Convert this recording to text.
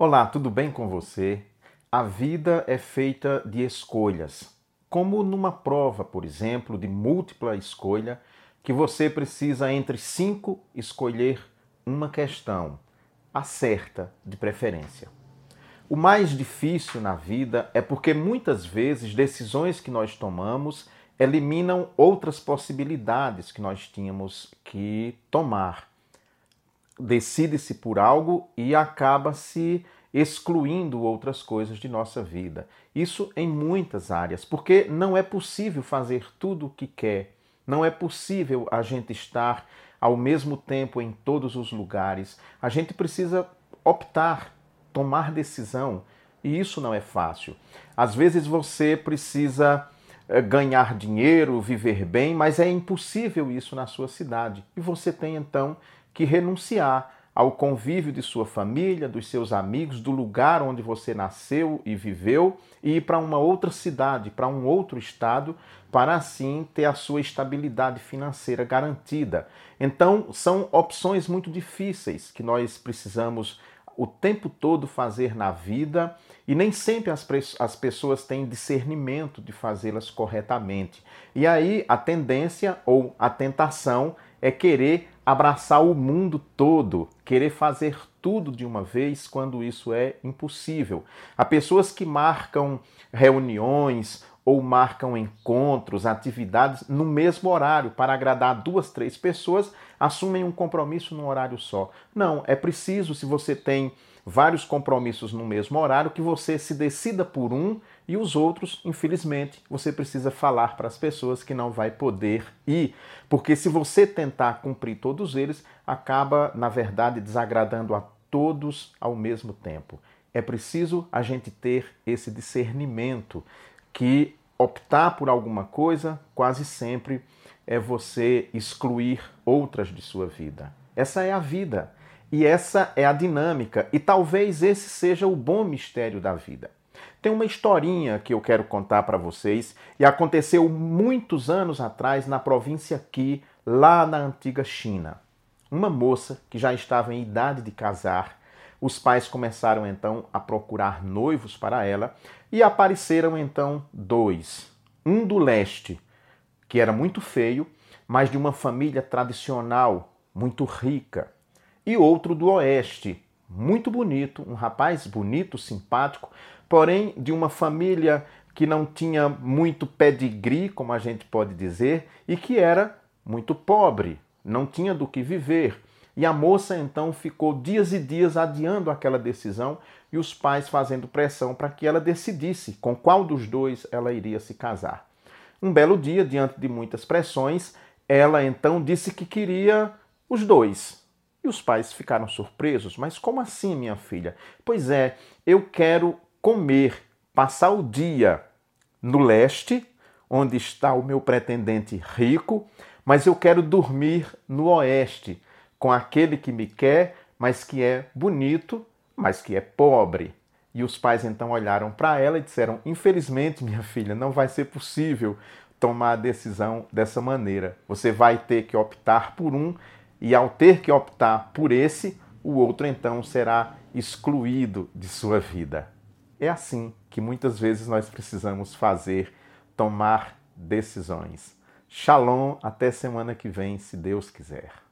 Olá, tudo bem com você? A vida é feita de escolhas. Como numa prova, por exemplo, de múltipla escolha, que você precisa entre cinco escolher uma questão, a certa de preferência. O mais difícil na vida é porque muitas vezes decisões que nós tomamos eliminam outras possibilidades que nós tínhamos que tomar decide-se por algo e acaba se excluindo outras coisas de nossa vida. Isso em muitas áreas, porque não é possível fazer tudo o que quer, não é possível a gente estar ao mesmo tempo em todos os lugares. A gente precisa optar, tomar decisão, e isso não é fácil. Às vezes você precisa eh, ganhar dinheiro, viver bem, mas é impossível isso na sua cidade. E você tem então que renunciar ao convívio de sua família, dos seus amigos, do lugar onde você nasceu e viveu e ir para uma outra cidade, para um outro estado, para assim ter a sua estabilidade financeira garantida. Então, são opções muito difíceis que nós precisamos o tempo todo fazer na vida e nem sempre as, as pessoas têm discernimento de fazê-las corretamente. E aí a tendência ou a tentação é querer abraçar o mundo todo, querer fazer tudo de uma vez quando isso é impossível. Há pessoas que marcam reuniões ou marcam encontros, atividades no mesmo horário para agradar duas, três pessoas, assumem um compromisso num horário só. Não, é preciso, se você tem vários compromissos no mesmo horário, que você se decida por um e os outros, infelizmente, você precisa falar para as pessoas que não vai poder ir, porque se você tentar cumprir todos eles, acaba, na verdade, desagradando a todos ao mesmo tempo. É preciso a gente ter esse discernimento que optar por alguma coisa quase sempre é você excluir outras de sua vida. Essa é a vida. E essa é a dinâmica, e talvez esse seja o bom mistério da vida. Tem uma historinha que eu quero contar para vocês e aconteceu muitos anos atrás na província Qi, lá na antiga China. Uma moça que já estava em idade de casar, os pais começaram então a procurar noivos para ela e apareceram então dois. Um do leste, que era muito feio, mas de uma família tradicional, muito rica e outro do Oeste, muito bonito, um rapaz bonito, simpático, porém de uma família que não tinha muito pedigree, como a gente pode dizer, e que era muito pobre, não tinha do que viver. E a moça então ficou dias e dias adiando aquela decisão e os pais fazendo pressão para que ela decidisse com qual dos dois ela iria se casar. Um belo dia, diante de muitas pressões, ela então disse que queria os dois, e os pais ficaram surpresos. Mas como assim, minha filha? Pois é, eu quero comer, passar o dia no leste, onde está o meu pretendente rico, mas eu quero dormir no oeste, com aquele que me quer, mas que é bonito, mas que é pobre. E os pais então olharam para ela e disseram: Infelizmente, minha filha, não vai ser possível tomar a decisão dessa maneira. Você vai ter que optar por um e ao ter que optar por esse, o outro então será excluído de sua vida. É assim que muitas vezes nós precisamos fazer, tomar decisões. Shalom, até semana que vem, se Deus quiser.